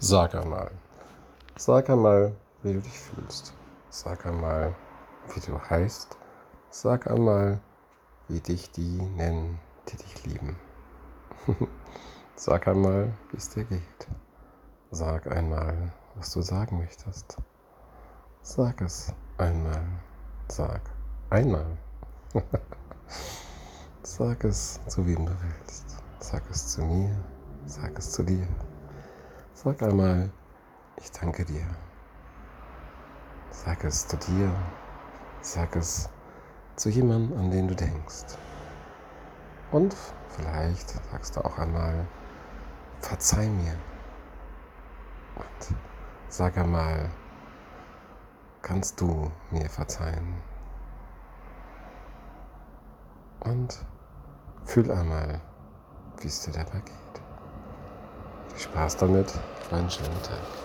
Sag einmal. Sag einmal, wie du dich fühlst. Sag einmal, wie du heißt. Sag einmal, wie dich die nennen, die dich lieben. Sag einmal, wie es dir geht. Sag einmal, was du sagen möchtest. Sag es einmal. Sag einmal. Sag es zu wem du willst. Sag es zu mir. Sag es zu dir. Sag einmal, ich danke dir. Sag es zu dir. Sag es zu jemandem, an den du denkst. Und vielleicht sagst du auch einmal, verzeih mir. Und sag einmal, kannst du mir verzeihen? Und fühl einmal, wie es dir dabei geht. Spaß damit, einen schönen Tag.